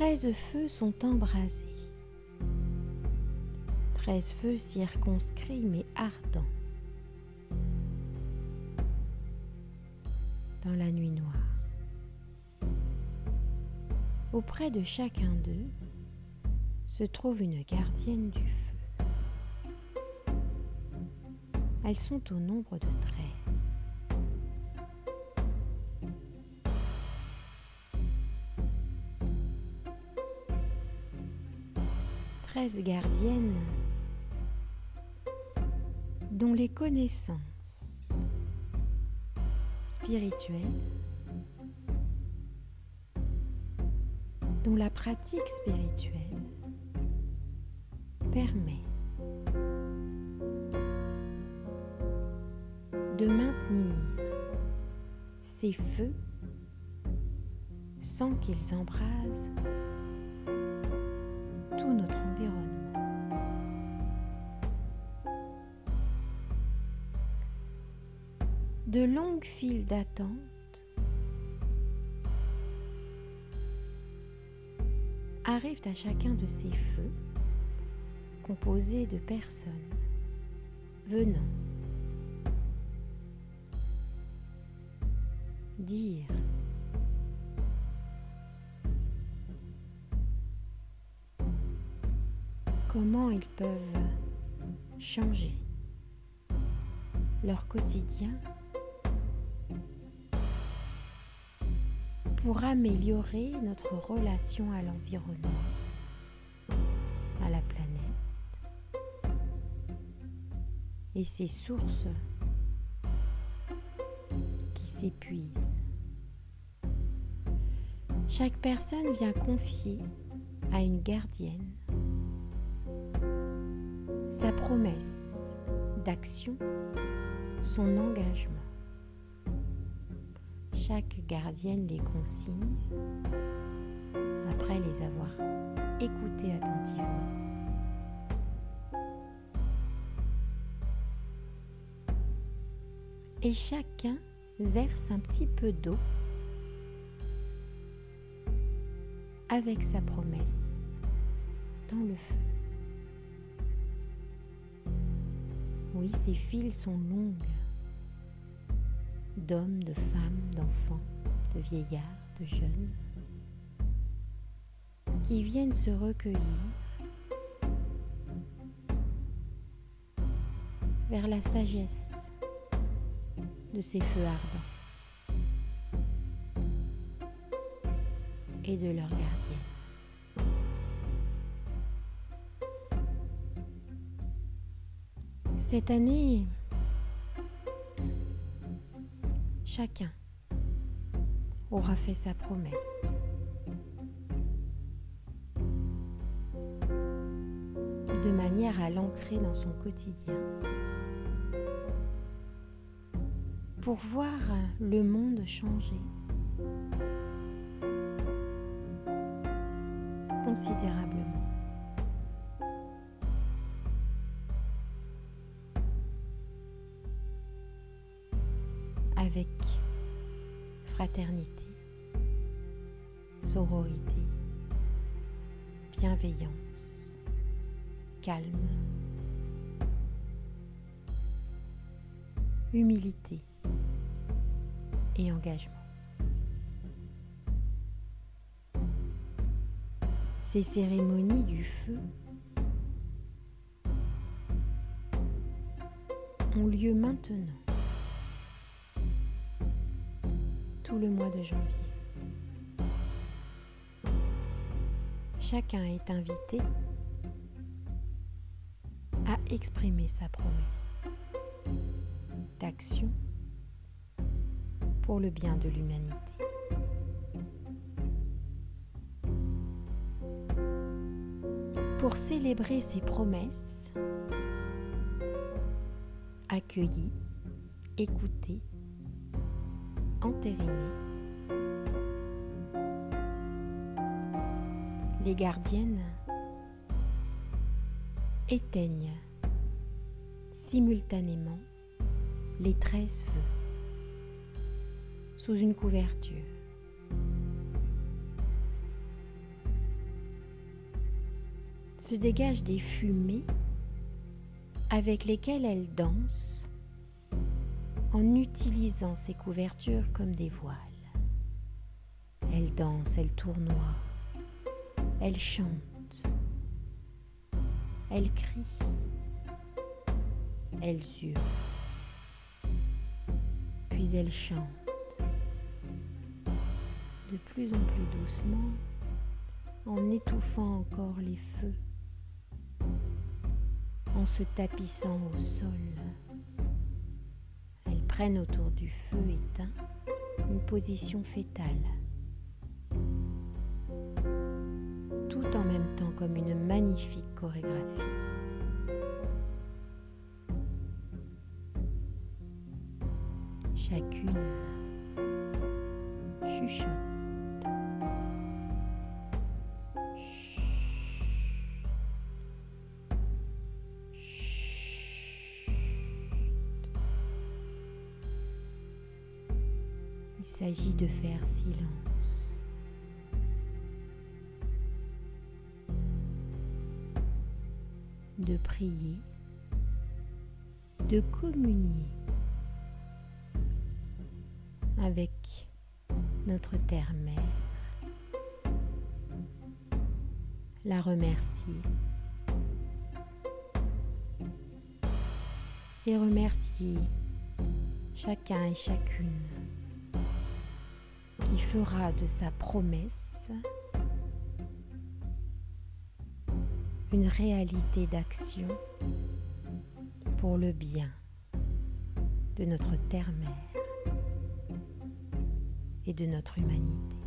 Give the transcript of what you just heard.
Treize feux sont embrasés. Treize feux circonscrits mais ardents. Dans la nuit noire. Auprès de chacun d'eux se trouve une gardienne du feu. Elles sont au nombre de treize. Treize gardiennes dont les connaissances spirituelles, dont la pratique spirituelle permet de maintenir ces feux sans qu'ils embrasent De longues files d'attente arrivent à chacun de ces feux composés de personnes venant dire comment ils peuvent changer leur quotidien pour améliorer notre relation à l'environnement, à la planète et ses sources qui s'épuisent. Chaque personne vient confier à une gardienne sa promesse d'action, son engagement. Chaque gardienne les consigne après les avoir écoutés attentivement. Et chacun verse un petit peu d'eau avec sa promesse dans le feu. Oui, ces files sont longues, d'hommes, de femmes, d'enfants, de vieillards, de jeunes, qui viennent se recueillir vers la sagesse de ces feux ardents et de leur gardienne. Cette année, chacun aura fait sa promesse. de manière à l'ancrer dans son quotidien. Pour voir le monde changer considérablement. Fraternité, sororité, bienveillance, calme, humilité et engagement. Ces cérémonies du feu ont lieu maintenant le mois de janvier. Chacun est invité à exprimer sa promesse d'action pour le bien de l'humanité. Pour célébrer ses promesses, accueillir, écouter, Les gardiennes éteignent simultanément les treize feux sous une couverture. se dégagent des fumées avec lesquelles elle danse en utilisant ses couvertures comme des voiles. Elle danse, elle tournoie, elle chante, elle crie, elle hurle, puis elle chante de plus en plus doucement en étouffant encore les feux, en se tapissant au sol. Prennent autour du feu éteint une position fétale, tout en même temps comme une magnifique chorégraphie. Chacune chuchote s'agit de faire silence. De prier, de communier. Avec notre terre-mère, la remercier. Et remercier chacun et chacune fera de sa promesse une réalité d'action pour le bien de notre terre-mère et de notre humanité.